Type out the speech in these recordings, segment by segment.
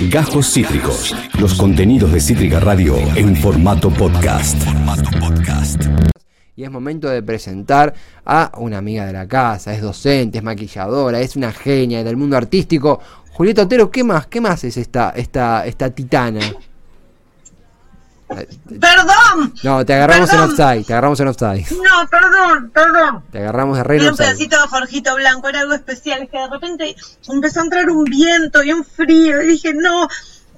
Gajos Cítricos. Los contenidos de Cítrica Radio en formato podcast. Y es momento de presentar a una amiga de la casa, es docente, es maquilladora, es una genia del mundo artístico. Julieta Otero, ¿qué más? ¿Qué más es esta, esta, esta titana? Perdón. No, te agarramos Perdón. en offside, te agarramos en offside. No, perdón, perdón. Te agarramos de re Era un pedacito de Jorgito Blanco, era algo especial. Es que de repente empezó a entrar un viento y un frío. Y dije, no,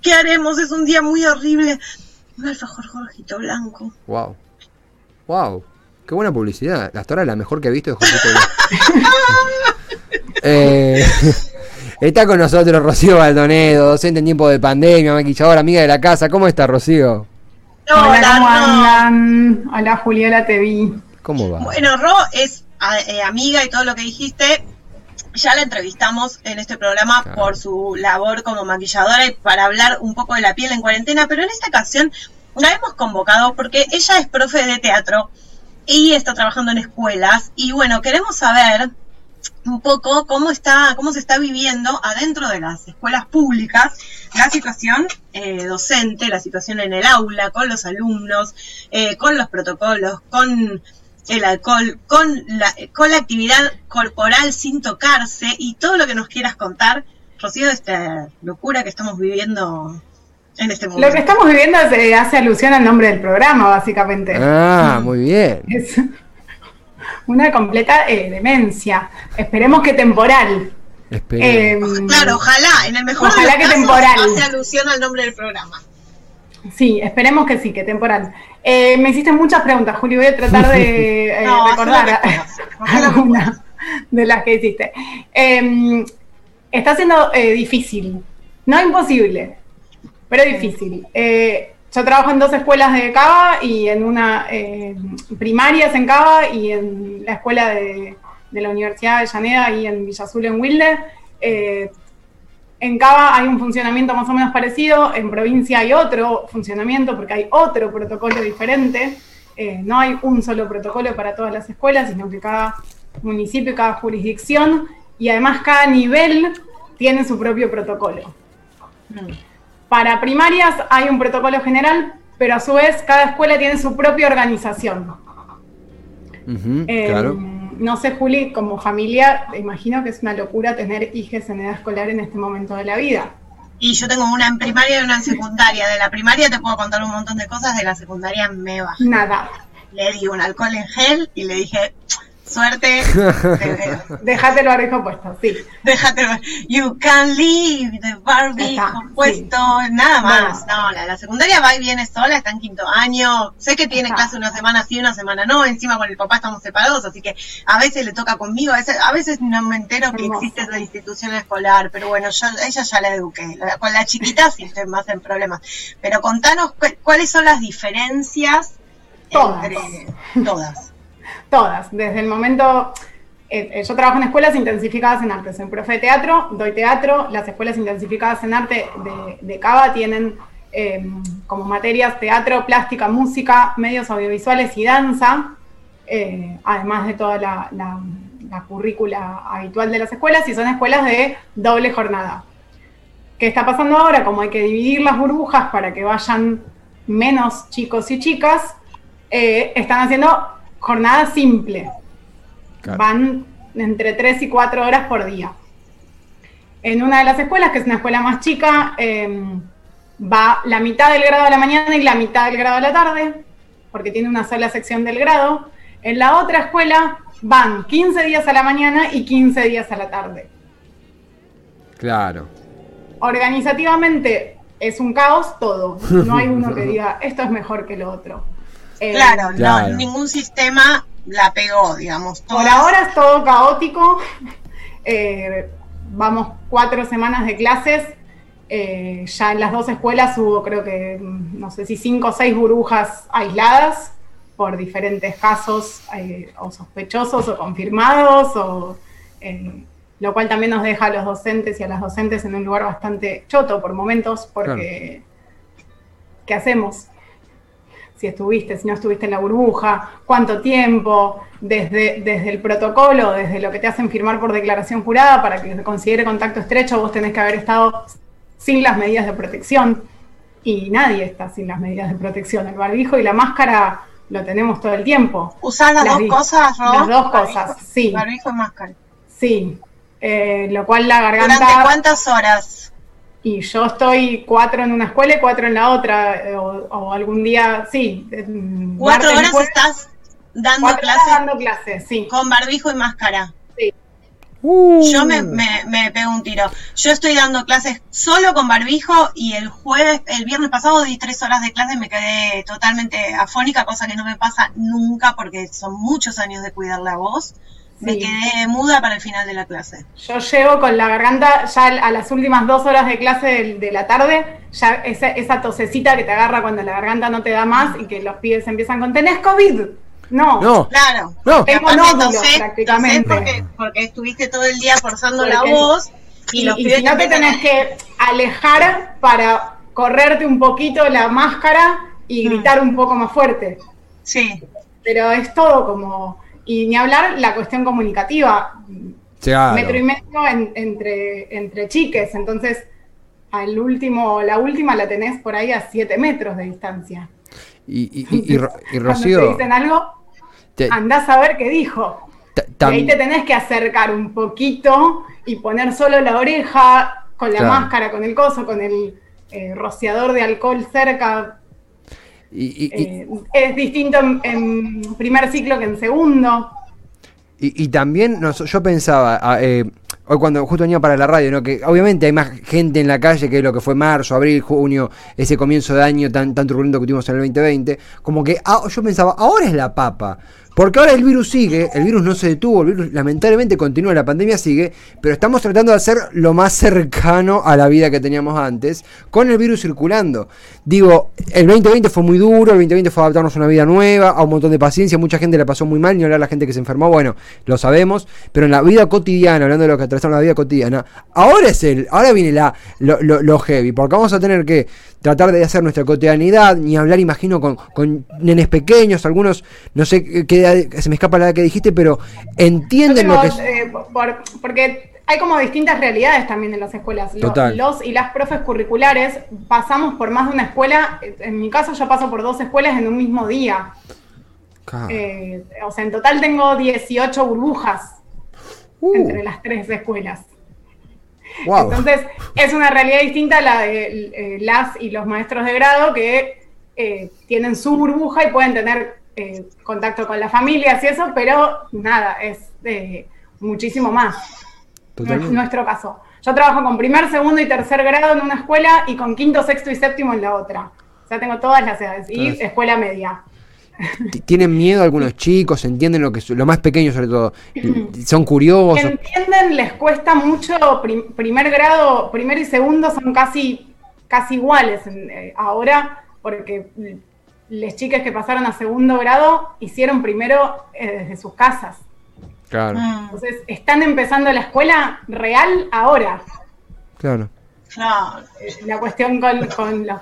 ¿qué haremos? Es un día muy horrible. Un alfajor Jorgito Blanco. Wow. Wow. Qué buena publicidad. Hasta ahora la mejor que he visto de Jorgito Blanco. Eh, está con nosotros Rocío Baldonedo, docente en tiempo de pandemia, maquilladora, amiga de la casa. ¿Cómo está Rocío? Hola, ¿cómo Ro. andan? Hola, Juliela, te vi. ¿Cómo va? Bueno, Ro es a- eh, amiga y todo lo que dijiste. Ya la entrevistamos en este programa Claro. por su labor como maquilladora y para hablar un poco de la piel en cuarentena, pero en esta ocasión la hemos convocado porque ella es profe de teatro y está trabajando en escuelas y bueno, queremos saber un poco cómo está, cómo se está viviendo adentro de las escuelas públicas la situación eh, docente, la situación en el aula, con los alumnos, eh, con los protocolos, con el alcohol, con la, con la actividad corporal sin tocarse y todo lo que nos quieras contar, Rocío, de esta locura que estamos viviendo en este momento. Lo que estamos viviendo se hace alusión al nombre del programa, básicamente. Ah, muy bien. Es una completa eh, demencia. Esperemos que temporal. Eh, Claro, ojalá, en el mejor Ojalá de los que casos, temporal. hace alusión al nombre del programa. sí, esperemos que sí, que temporal. Eh, me hiciste muchas preguntas, Juli. Voy a tratar de eh, No, recordar algunas de las que hiciste. Eh, está siendo eh, difícil, no imposible, pero difícil. Eh, yo trabajo en dos escuelas de Cava y en una eh, primarias en Cava y en la escuela de, la Universidad de Llaneda y en Villa Azul en Wilde. Eh, en Cava hay un funcionamiento más o menos parecido, en provincia hay otro funcionamiento porque hay otro protocolo diferente. Eh, no hay un solo protocolo para todas las escuelas, sino que cada municipio, cada jurisdicción y además cada nivel tiene su propio protocolo. Para primarias hay un protocolo general, pero a su vez cada escuela tiene su propia organización. Eh, claro. No sé, Juli, como familia, te imagino que es una locura tener hijas en edad escolar en este momento de la vida. Y yo tengo una en primaria y una en secundaria. De la primaria te puedo contar un montón de cosas, de la secundaria me va. Nada. Le di un alcohol en gel y le dije, suerte. Déjate el barbijo puesto, sí. déjate, you can leave the Barbie Está, compuesto, nada más. No, la, la secundaria va y viene sola, está en quinto año. Sé que tiene Está. clase una semana sí, una semana no. Encima con el papá estamos separados, así que a veces le toca conmigo, a veces, a veces no me entero que Hermoso. existe esa institución escolar, pero bueno, yo ella ya la eduqué. La- Con la chiquita sí estoy más en problemas. Pero contanos cu- cuáles son las diferencias Todas. entre todas. Todas. Desde el momento. eh, eh, yo trabajo en escuelas intensificadas en arte. Soy profe de teatro, doy teatro. Las escuelas intensificadas en arte de, de Cava tienen eh, como materias teatro, plástica, música, medios audiovisuales y danza. eh, además de toda la, la- la currícula habitual de las escuelas, y son escuelas de doble jornada. ¿Qué está pasando ahora? Como hay que dividir las burbujas para que vayan menos chicos y chicas, están haciendo jornada simple. Claro. Van entre 3 y 4 horas por día. En una de las escuelas, que es una escuela más chica, eh, va la mitad del grado a la mañana y la mitad del grado a la tarde, porque tiene una sola sección del grado. En la otra escuela van 15 días a la mañana y 15 días a la tarde. Claro. Organizativamente es un caos todo. No hay uno que diga esto es mejor que lo otro. Eh, Claro, Claro. no, ningún sistema la pegó, digamos. Por ahora es todo caótico. Eh, vamos cuatro semanas de clases. Eh, ya en las dos escuelas hubo, creo que, mm, no sé si cinco o seis burbujas aisladas por diferentes casos eh, o sospechosos o confirmados, o, eh, lo cual también nos deja a los docentes y a las docentes en un lugar bastante choto por momentos, porque ¿qué hacemos? Si estuviste, si no estuviste en la burbuja, cuánto tiempo, desde, desde el protocolo, desde lo que te hacen firmar por declaración jurada para que se considere contacto estrecho, vos tenés que haber estado sin las medidas de protección y nadie está sin las medidas de protección. El barbijo y la máscara lo tenemos todo el tiempo. ¿Usás las, dos cosas, Las dos cosas, sí. Barbijo y máscara. Sí, eh, lo cual la garganta... ¿Durante cuántas horas? Y yo estoy cuatro en una escuela y cuatro en la otra, eh, o, algún día, sí. ¿Cuatro horas estás dando clases? dando clases, sí. Con barbijo y máscara. Sí. Uh. Yo me, me, me, pego un tiro. Yo estoy dando clases solo con barbijo y el jueves, el viernes pasado di tres horas de clase y me quedé totalmente afónica, cosa que no me pasa nunca porque son muchos años de cuidar la voz. Me quedé muda para el final de la clase. Yo llego con la garganta, ya a las últimas dos horas de clase de, la tarde, ya esa, esa, tosecita que te agarra cuando la garganta no te da más y que los pibes empiezan con, ¿tenés COVID? No, no, claro. No. Tengo nódulos prácticamente. Porque, porque, estuviste todo el día forzando la voz y, los y si no te tenés que alejar para correrte un poquito la máscara y mm. gritar un poco más fuerte. Sí. Pero es todo como y ni hablar la cuestión comunicativa. Metro y medio entre, entre chiques, entonces al último, la última la tenés por ahí a 7 metros de distancia. Y, y, y, Rocío. te dicen algo, andás a ver qué dijo. Y ahí te tenés que acercar un poquito y poner solo la oreja con la máscara, con el coso, con el eh, rociador de alcohol cerca, eh, es distinto en, primer ciclo que en segundo. Y, también yo pensaba, ah, eh, hoy cuando justo venía para la radio, ¿no? que obviamente hay más gente en la calle que lo que fue marzo, abril, junio, ese comienzo de año tan, tan turbulento que tuvimos en el 2020, como que ah, yo pensaba, ahora es la papa. Porque ahora el virus sigue, el virus no se detuvo, el virus lamentablemente continúa, la pandemia sigue, pero estamos tratando de hacer lo más cercano a la vida que teníamos antes, con el virus circulando. Digo, el 2020 fue muy duro, el 2020 fue adaptarnos a una vida nueva, a un montón de paciencia, mucha gente la pasó muy mal, ni hablar la gente que se enfermó, bueno, lo sabemos, pero en la vida cotidiana, hablando de lo que atravesamos la vida cotidiana, ahora es el, ahora viene la, lo, lo heavy, porque vamos a tener que tratar de hacer nuestra cotidianidad, ni hablar, imagino, con, con nenes pequeños, algunos, no sé qué se me escapa la edad que dijiste, pero entienden lo que es... Eh, porque hay como distintas realidades también en las escuelas. Los, y las profes curriculares pasamos por más de una escuela, en mi caso yo paso por dos escuelas en un mismo día. Eh, o sea, en total tengo 18 burbujas uh. entre las tres escuelas. Entonces, es una realidad distinta a la de eh, las y los maestros de grado que eh, tienen su burbuja y pueden tener eh, contacto con las familias y eso, pero nada, es muchísimo más. nuestro caso. Yo trabajo con primer, segundo y tercer grado en una escuela y con quinto, sexto y séptimo en la otra. O sea, tengo todas las edades y escuela media. ¿Tienen miedo algunos chicos? ¿Entienden lo que lo más pequeño sobre todo? ¿Son curiosos? Entienden, les cuesta mucho. primer grado, primero y segundo son casi, casi iguales eh, ahora, porque las chicas que pasaron a segundo grado hicieron primero eh, desde sus casas. Claro. Ah. Entonces, están empezando la escuela real ahora. Claro. Claro. La cuestión con, con los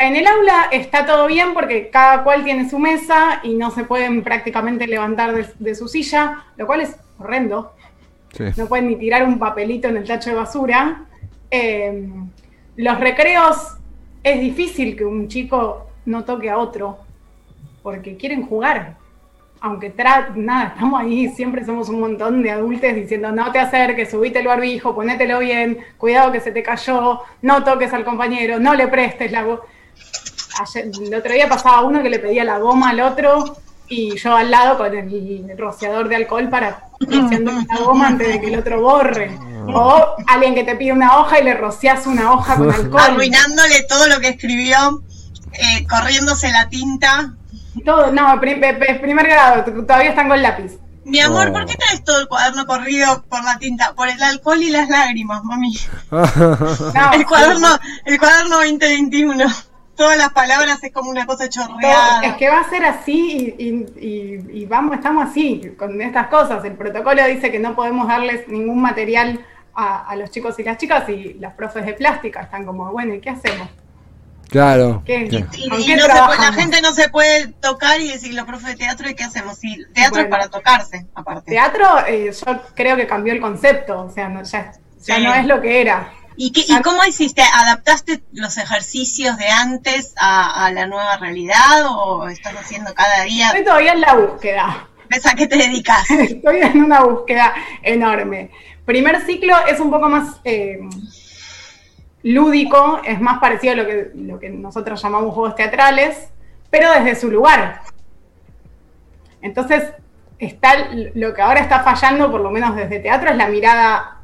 en el aula está todo bien porque cada cual tiene su mesa y no se pueden prácticamente levantar de, su silla, lo cual es horrendo. No pueden ni tirar un papelito en el tacho de basura. Eh, los recreos es difícil que un chico no toque a otro porque quieren jugar. Aunque nada, estamos ahí, siempre somos un montón de adultos diciendo no te acerques, subite el barbijo, ponételo bien, cuidado que se te cayó, no toques al compañero, no le prestes la voz el otro día pasaba uno que le pedía la goma al otro y yo al lado con el rociador de alcohol para rociando la goma antes de que el otro borre. O alguien que te pide una hoja y le rocias una hoja con alcohol. Arruinándole todo lo que escribió, eh, corriéndose la tinta. Todo, no, primer grado, todavía están con lápiz. Mi amor, ¿por qué traes todo el cuaderno corrido por la tinta? Por el alcohol y las lágrimas, mami. el cuaderno, el cuaderno 2021 todas las palabras es como una cosa chorreada. Es que va a ser así y, vamos, estamos así con estas cosas. El protocolo dice que no podemos darles ningún material a, los chicos y las chicas y las profes de plástica están como, bueno, ¿y qué hacemos? Claro. Y, la gente no se puede tocar y decir los profes de teatro, ¿y qué hacemos? Y teatro es para tocarse, aparte. Teatro, eh, yo creo que cambió el concepto, o sea, ya, ya no es lo que era. ¿Y, qué, ¿Y cómo hiciste? ¿Adaptaste los ejercicios de antes a, a la nueva realidad o estás haciendo cada día? Estoy todavía en la búsqueda. ¿Ves a qué te dedicas? Estoy en una búsqueda enorme. Primer ciclo es un poco más eh, lúdico, es más parecido a lo que, lo que nosotros llamamos juegos teatrales, pero desde su lugar. Entonces, está lo que ahora está fallando, por lo menos desde teatro, es la mirada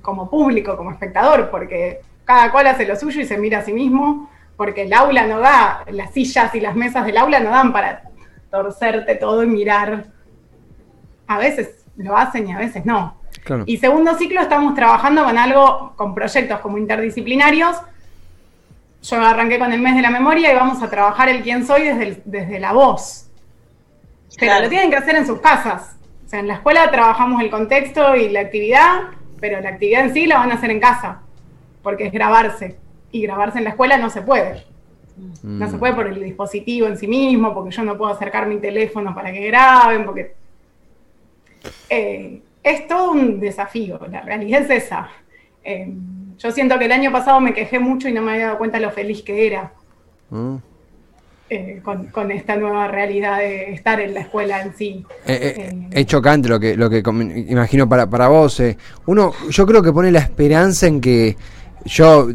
como público, como espectador, porque cada cual hace lo suyo y se mira a sí mismo, porque el aula no da, las sillas y las mesas del aula no dan para torcerte todo y mirar. A veces lo hacen y a veces no. Y segundo ciclo estamos trabajando con algo, con proyectos como interdisciplinarios. Yo arranqué con el mes de la memoria y vamos a trabajar el quién soy desde, desde la voz. Pero lo tienen que hacer en sus casas. O sea, en la escuela trabajamos el contexto y la actividad, pero la actividad en sí la van a hacer en casa, porque es grabarse. Y grabarse en la escuela no se puede. No se puede por el dispositivo en sí mismo, porque yo no puedo acercar mi teléfono para que graben, porque eh, es todo un desafío, la realidad es esa. Eh, yo siento que el año pasado me quejé mucho y no me había dado cuenta lo feliz que era mm. Eh, con, esta nueva realidad de estar en la escuela en sí. es chocante lo que, lo que imagino para, para vos. Uno, yo creo que pone la esperanza en que yo,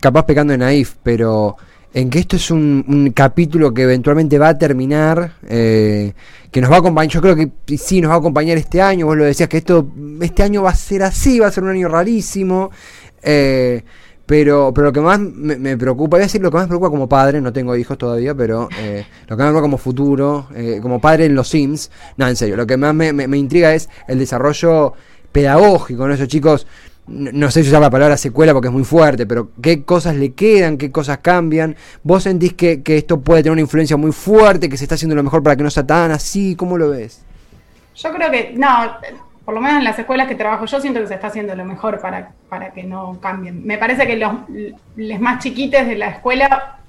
capaz pecando en naif, pero en que esto es un, capítulo que eventualmente va a terminar, eh, que nos va a acompañar, yo creo que sí nos va a acompañar este año, vos lo decías que esto, este año va a ser así, va a ser un año rarísimo, eh, pero, pero lo que más me, preocupa, voy a decir lo que más me preocupa como padre, no tengo hijos todavía, pero eh, lo que más me preocupa como futuro, como padre en los Sims, no, en serio, lo que más me, intriga es el desarrollo pedagógico, ¿no? Esos chicos no, sé si usar la palabra secuela porque es muy fuerte, pero qué cosas le quedan, qué cosas cambian. ¿Vos sentís que, esto puede tener una influencia muy fuerte, que se está haciendo lo mejor para que no sea tan así? ¿Cómo lo ves? Yo creo que, no, por lo menos en las escuelas que trabajo yo siento que se está haciendo lo mejor para, para que no cambien. Me parece que los, los más chiquites de la escuela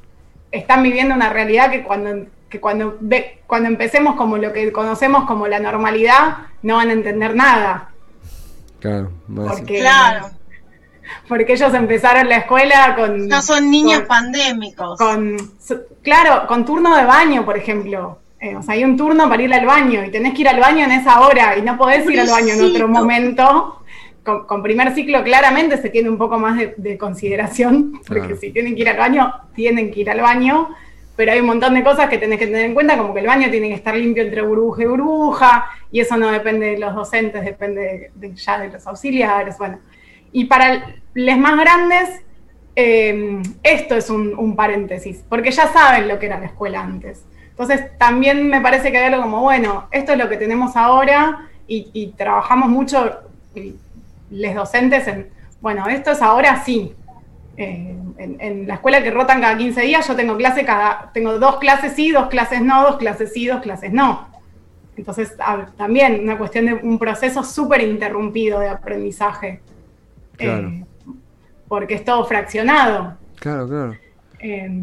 están viviendo una realidad que cuando, que cuando, ve, cuando empecemos como lo que conocemos como la normalidad, no van a entender nada Claro, porque, claro. Porque ellos empezaron la escuela con. No son niños pandémicos. Con, claro, con turno de baño, por ejemplo. Eh, o sea, hay un turno para ir al baño y tenés que ir al baño en esa hora y no podés ir al baño en otro momento. Con, primer ciclo claramente se tiene un poco más de, consideración, porque si tienen que ir al baño, tienen que ir al baño pero hay un montón de cosas que tenés que tener en cuenta, como que el baño tiene que estar limpio entre burbuja y burbuja, y eso no depende de los docentes, depende ya de los auxiliares, bueno. Y para los más grandes, eh, esto es un, paréntesis, porque ya saben lo que era la escuela antes. Entonces, también me parece que hay algo como, bueno, esto es lo que tenemos ahora, y, trabajamos mucho, los docentes, en, bueno, esto es ahora sí, eh, en, la escuela que rotan cada 15 días, yo tengo clase cada, tengo dos clases sí, dos clases no, dos clases sí, dos clases no. Entonces, también una cuestión de un proceso súper interrumpido de aprendizaje. Eh, porque es todo fraccionado. Claro, claro. Eh,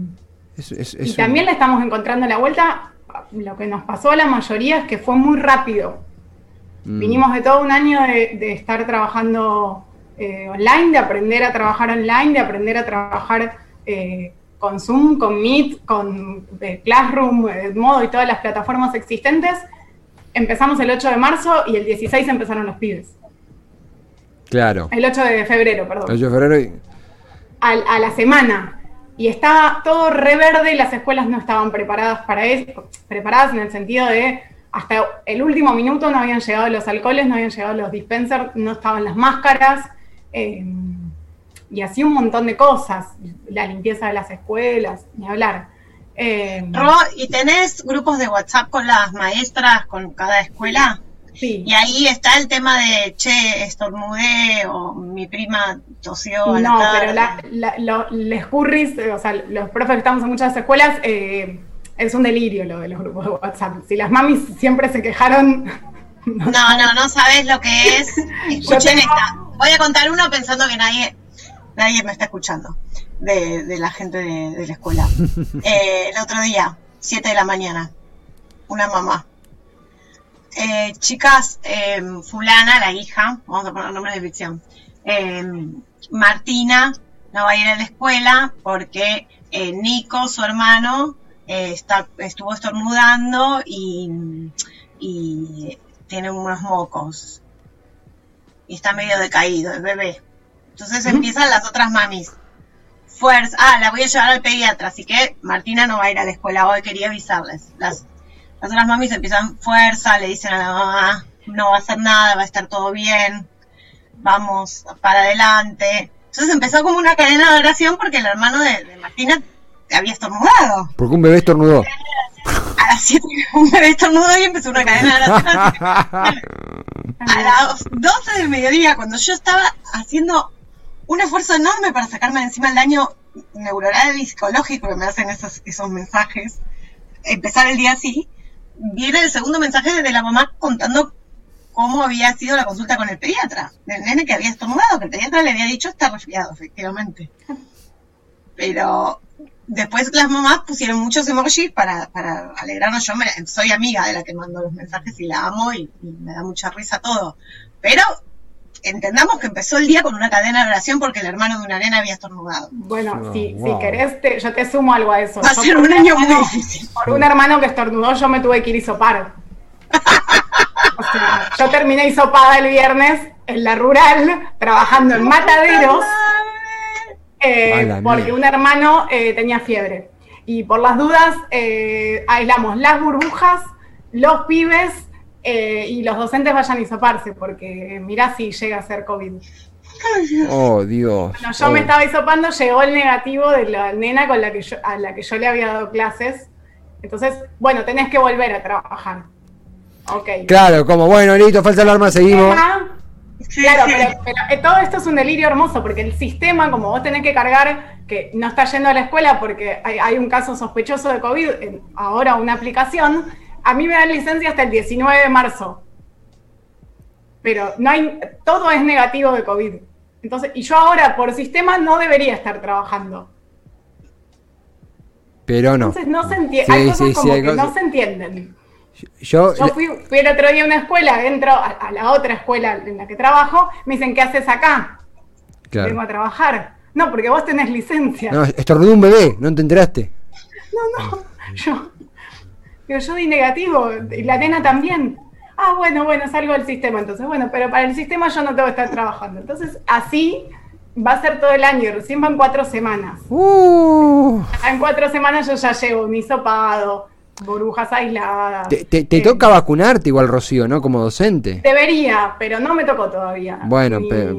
y también le estamos encontrando la vuelta. Lo que nos pasó a la mayoría es que fue muy rápido. Mm. Vinimos de todo un año de estar trabajando eh, online, de aprender a trabajar online, de aprender a trabajar eh, con Zoom, con Meet, con eh, Classroom, Modo y todas las plataformas existentes. Empezamos el 8 de marzo y el 16 empezaron los pibes. Claro. El 8 de febrero, perdón. El 8 de febrero y... a, la semana. Y estaba todo reverde y las escuelas no estaban preparadas para eso, preparadas en el sentido de hasta el último minuto no habían llegado los alcoholes, no habían llegado los dispensers, no estaban las máscaras, Em, y así un montón de cosas, la limpieza de las escuelas, ni hablar. Eh, ¿y tenés grupos de WhatsApp con las maestras, con cada escuela? Y ahí está el tema de, che, estornudé o mi prima tosió. no, pero la, les curris, o sea, los profes que estamos en muchas escuelas, eh, es un delirio lo de los grupos de WhatsApp. Si las mamis siempre se quejaron... No, no, no, sabes lo que es. Escuchen esta. Voy a contar uno pensando que nadie, nadie me está escuchando de, la gente de, la escuela. Eh, el otro día, 7 de la mañana, una mamá. Eh, chicas, em, fulana, la hija, vamos a poner nombres de ficción, em, Martina no va a ir a la escuela porque eh, Nico, su hermano, eh, está, estuvo estornudando y, y tiene unos mocos. Y está medio decaído el bebé. Entonces empiezan las otras mamis. Fuerza, ah, la voy a llevar al pediatra, así que Martina no va a ir a la escuela hoy, quería avisarles. Las, las otras mamis empiezan fuerza, le dicen a la mamá, no va a hacer nada, va a estar todo bien, vamos para adelante. Entonces empezó como una cadena de oración porque el hermano de, de Martina había estornudado. Porque un bebé estornudó. A las 7 un bebé estornudó y empezó una cadena de oración. A las 12 del mediodía, cuando yo estaba haciendo un esfuerzo enorme para sacarme de encima el daño neuronal y psicológico que me hacen esos, esos mensajes, empezar el día así, viene el segundo mensaje de la mamá contando cómo había sido la consulta con el pediatra, del nene que había estornudado, que el pediatra le había dicho está resfriado, efectivamente. Pero después las mamás pusieron muchos emojis para, para alegrarnos. Yo me, soy amiga de la que mando los mensajes y la amo y, y me da mucha risa todo. Pero entendamos que empezó el día con una cadena de oración porque el hermano de una nena había estornudado. Bueno, Oh, si, wow. si querés, te- yo te sumo algo a eso. Va a ser por un año hermano- muy difícil. Por un hermano que estornudó, yo me tuve que ir a hisopar. O sea, yo terminé hisopada el viernes en la rural, trabajando en mataderos, eh, porque un hermano eh, tenía fiebre. Y por las dudas, eh, aislamos las burbujas, los pibes eh, y los docentes vayan a hisoparse, porque mirá si llega a ser COVID. Oh, Dios. Bueno, yo Oh. me estaba hisopando, llegó el negativo de la nena con la que yo, a la que yo le había dado clases. Entonces, bueno, tenés que volver a trabajar. Ok. Claro, como bueno, listo, falta alarma, seguimos. Claro, pero, pero, eh, todo esto es un delirio hermoso porque el sistema, como vos tenés que cargar que no está yendo a la escuela porque hay, hay un caso sospechoso de COVID, en- ahora una aplicación, a mí me dan licencia hasta el 19 de marzo. Pero no hay, todo es negativo de COVID. Entonces, y yo ahora por sistema no debería estar trabajando. Pero no. Entonces no se entiende, Sí, hay cosas sí, sí, como hay que cosas- no se entienden. Yo, Yo fui, fui el otro día a una escuela, entro a, a la otra escuela en la que trabajo, me dicen, ¿qué haces acá? claro. Vengo a trabajar. No, porque vos tenés licencia. No, estornudó un bebé, ¿no te enteraste? No, no, yo. Pero yo di negativo, y la nena también. Ah, bueno, bueno, salgo del sistema entonces. Bueno, pero para el sistema yo no tengo que estar trabajando. Entonces, así va a ser todo el año, recién van cuatro semanas. Uh, En cuatro semanas yo ya llevo un hisopado, burbujas aisladas. te te- te Eh, toca vacunarte igual, Rocío, ¿no? Como docente. Debería, pero no me tocó todavía. Bueno, Y- pe-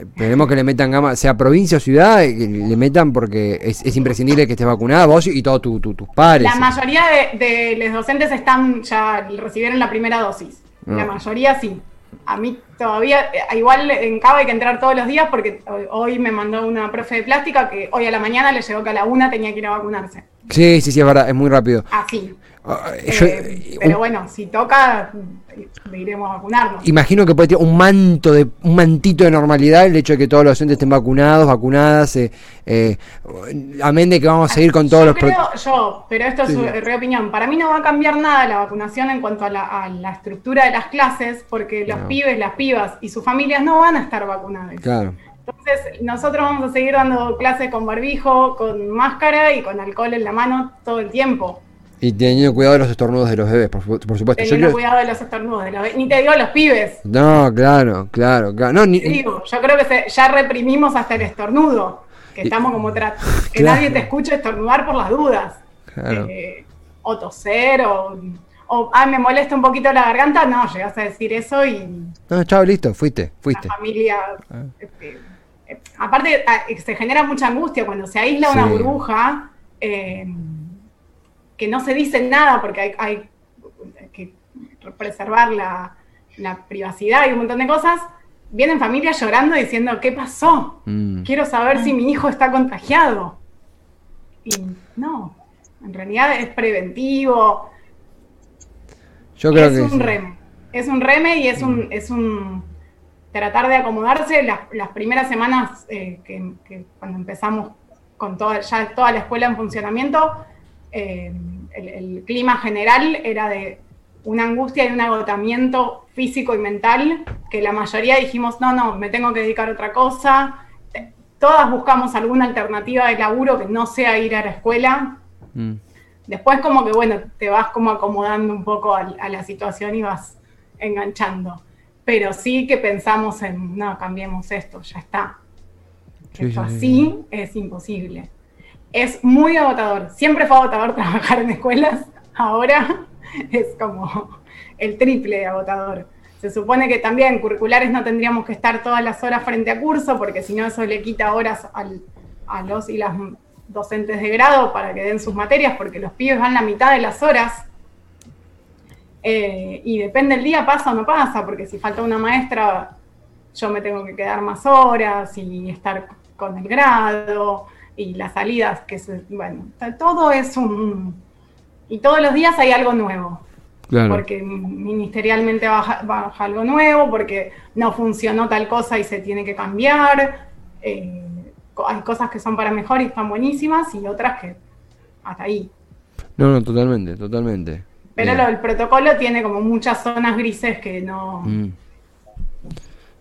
esperemos que le metan gama, sea provincia o ciudad, eh, que le metan porque es, es imprescindible que estés vacunada vos y todos tu- tu- tus pares. La mayoría de, de los docentes están ya recibieron la primera dosis. La Ah. mayoría sí. A mí todavía, eh, igual en Cava hay que entrar todos los días porque hoy- hoy me mandó una profe de plástica que hoy a la mañana le llegó que a la una tenía que ir a vacunarse. Sí, sí, sí, es verdad, es muy rápido. Así. Ah, Eh, pero un- bueno, si toca, iremos a vacunarnos. Imagino que puede tener un manto de un mantito de normalidad el hecho de que todos los docentes estén vacunados, vacunadas, eh, eh, amén de que vamos a seguir con todos yo los creo, yo, pero esto Sí, es sí. eh, re opinión. Para mí no va a cambiar nada la vacunación en cuanto a la, a la estructura de las clases, porque los No. pibes, las pibas y sus familias no van a estar vacunados. Claro. Entonces, nosotros vamos a seguir dando clases con barbijo, con máscara y con alcohol en la mano todo el tiempo. Y teniendo cuidado de los estornudos de los bebés, por, su- por supuesto. Teniendo creo- cuidado de los estornudos. de los- ni te digo los pibes. No, claro, claro, claro. No, ni- digo, yo creo que se- ya reprimimos hasta el estornudo. Que estamos como tra- que Claro. nadie te escuche estornudar por las dudas. Claro. Eh, o toser, o, o ay, me molesta un poquito la garganta. No, llegas a decir eso y No, chao, listo, fuiste, fuiste. la familia. Ah. este, aparte, ah, se genera mucha angustia cuando se aísla una burbuja, eh, que no se dice nada porque hay, hay que preservar la, la privacidad y un montón de cosas. Vienen familias llorando diciendo, ¿qué pasó? Mm. Quiero saber si mi hijo está contagiado. Y no, en realidad es preventivo, Yo creo es que un sí. reme. Es un reme y es un, es un tratar de acomodarse. Las, las primeras semanas eh, que, que cuando empezamos con toda, ya toda la escuela en funcionamiento, eh, el, el clima general era de una angustia y un agotamiento físico y mental, que la mayoría dijimos, no, no, me tengo que dedicar a otra cosa. Eh, todas buscamos alguna alternativa de laburo que no sea ir a la escuela. Mm. Después como que, bueno, te vas como acomodando un poco a, a la situación y vas enganchando. Pero sí que pensamos en, no, cambiemos esto, ya está. Sí, Esto sí, sí. así es imposible. Es muy agotador. Siempre fue agotador trabajar en escuelas. Ahora es como el triple de agotador. Se supone que también curriculares no tendríamos que estar todas las horas frente a curso, porque si no eso le quita horas al- a los y las docentes de grado para que den sus materias, porque los pibes van la mitad de las horas. Eh, y depende el día, pasa o no pasa, porque si falta una maestra, yo me tengo que quedar más horas y estar con el grado y las salidas, que se, bueno, todo es un... Y todos los días hay algo nuevo Claro. porque ministerialmente baja, baja algo nuevo, porque no funcionó tal cosa y se tiene que cambiar. eh, hay cosas que son para mejor y están buenísimas y otras que hasta ahí. No, no, totalmente, totalmente. Pero lo del protocolo tiene como muchas zonas grises que no, mm.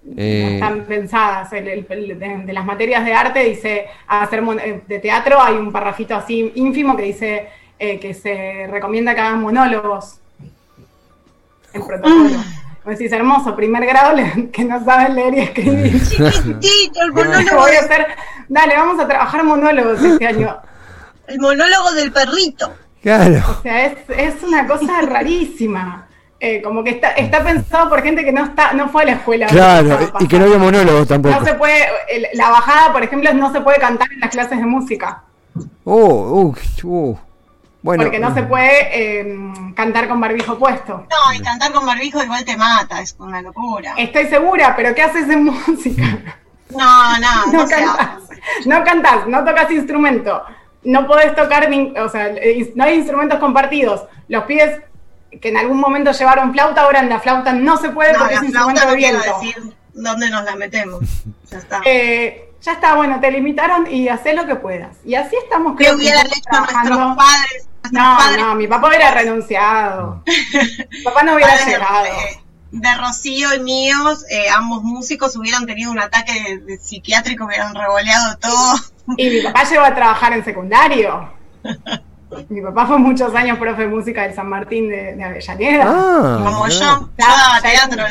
no Eh, están pensadas. El- el- el- de, de las materias de arte dice, hacer mon- eh, de teatro hay un parrafito así ínfimo que dice eh, que se recomienda que hagan monólogos. El protocolo. Me decís, hermoso, primer grado que no saben leer y escribir. Chiquitito, el monólogo, voy a hacer, dale, vamos a trabajar monólogos este año. el monólogo del perrito. Claro. O sea, es, es una cosa rarísima. Eh, como que está, está pensado por gente que no está, no fue a la escuela. Claro, y que no había monólogos tampoco. No se puede, el- la bajada, por ejemplo, no se puede cantar en las clases de música. Oh, uh, uh. Bueno. porque no se puede eh, cantar con barbijo puesto. No, y cantar con barbijo igual te mata, es una locura. Estoy segura, pero ¿qué haces en música? No, no, No no cantás, no cantás, no tocas instrumento, no podés tocar, nin- o sea, eh, no hay instrumentos compartidos. Los pibes que en algún momento llevaron flauta, ahora en la flauta no se puede No, porque la es instrumento flauta de no viento. decir dónde nos la metemos. Ya está. Eh, ya está, bueno, te limitaron y hacé lo que puedas. Y así estamos ¿Qué creo que hecho nuestros padres? Nuestros No, padres no, mi papá hubiera renunciado. Mi papá no hubiera llegado. de, de Rocío y míos, eh, ambos músicos, hubieran tenido un ataque de, de psiquiátrico, hubieran revoleado todo. Y mi papá llegó a trabajar en secundario. Mi papá fue muchos años profe de música del San Martín de, de Avellaneda. Ah, Como yo, yo daba teatro.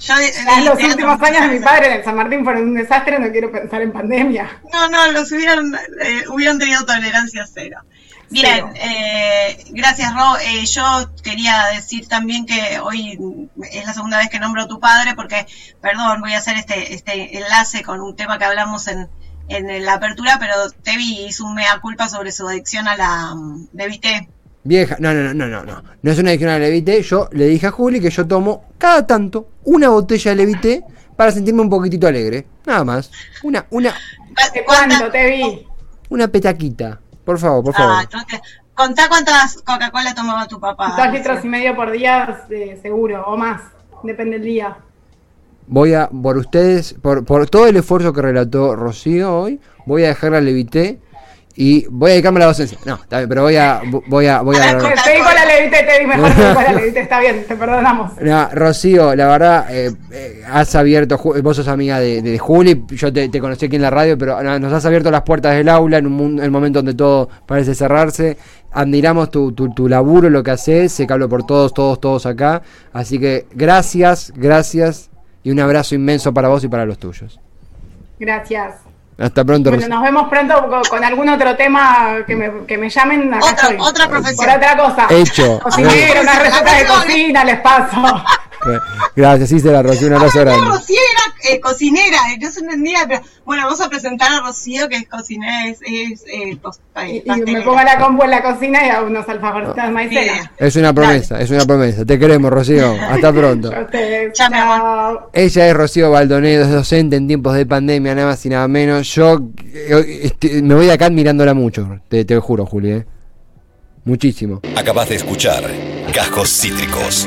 Yo los teatro últimos años de mi padre en el San Martín fueron un desastre, no quiero pensar en pandemia. No, no, los hubieran, eh, hubieran tenido tolerancia cero. Bien, eh, gracias Ro. Eh, yo quería decir también que hoy es la segunda vez que nombro a tu padre porque, perdón, voy a hacer este, este enlace con un tema que hablamos en, en la apertura, pero Tevi hizo un mea culpa sobre su adicción a la mm, DBT. Vieja, no, no, no, no, no, no. Es una adicción a la Levité. Yo le dije a Juli que yo tomo cada tanto una botella de Levité para sentirme un poquitito alegre. Nada más. Una, una, ¿De ¿Cuántas- cuánto te vi? una petaquita. Por favor, por favor. Ah, no te- contá cuántas Coca-Cola tomaba tu papá. Dos litros y medio por día, eh, seguro, o más. Depende del día. Voy a, por ustedes, por, por todo el esfuerzo que relató Rocío hoy, voy a dejar la Levité y voy a dedicarme a la docencia. No, está bien, pero voy a, voy a, voy A Te di con la levite, te di mejor que la levite, está bien, te perdonamos. No, Rocío, la verdad, eh, eh, has abierto, vos sos amiga de, de Juli, yo te, te conocí aquí en la radio, pero no, nos has abierto las puertas del aula en un, en un momento donde todo parece cerrarse. Admiramos tu, tu, tu laburo, lo que haces, sé que hablo por todos, todos, todos acá. Así que gracias, gracias y un abrazo inmenso para vos y para los tuyos. Gracias. Hasta pronto, Bueno, nos vemos pronto con, con algún otro tema que me, que me llamen. Acá Otra- estoy. otra profesión. Por otra cosa. Hecho. Cocinero, una receta de cocina, les paso. Gracias, sí, será Rocío, un abrazo grande. Rocío era eh, cocinera, eh, no se entendía, pero bueno, vamos a presentar a Rocío que es cocinera, es, es eh, eh, Y, y me pongo la compu en la cocina y hago unos alfajorcitos de maicena. Es una promesa, es una promesa. Te queremos, Rocío. Hasta pronto. A ustedes. Chao. Ella es Rocío Baldonedo, es docente en tiempos de pandemia, nada más y nada menos. Yo este, me voy de acá admirándola mucho, te, te juro, Juli. eh. Muchísimo. Acabas de escuchar Cajos Cítricos.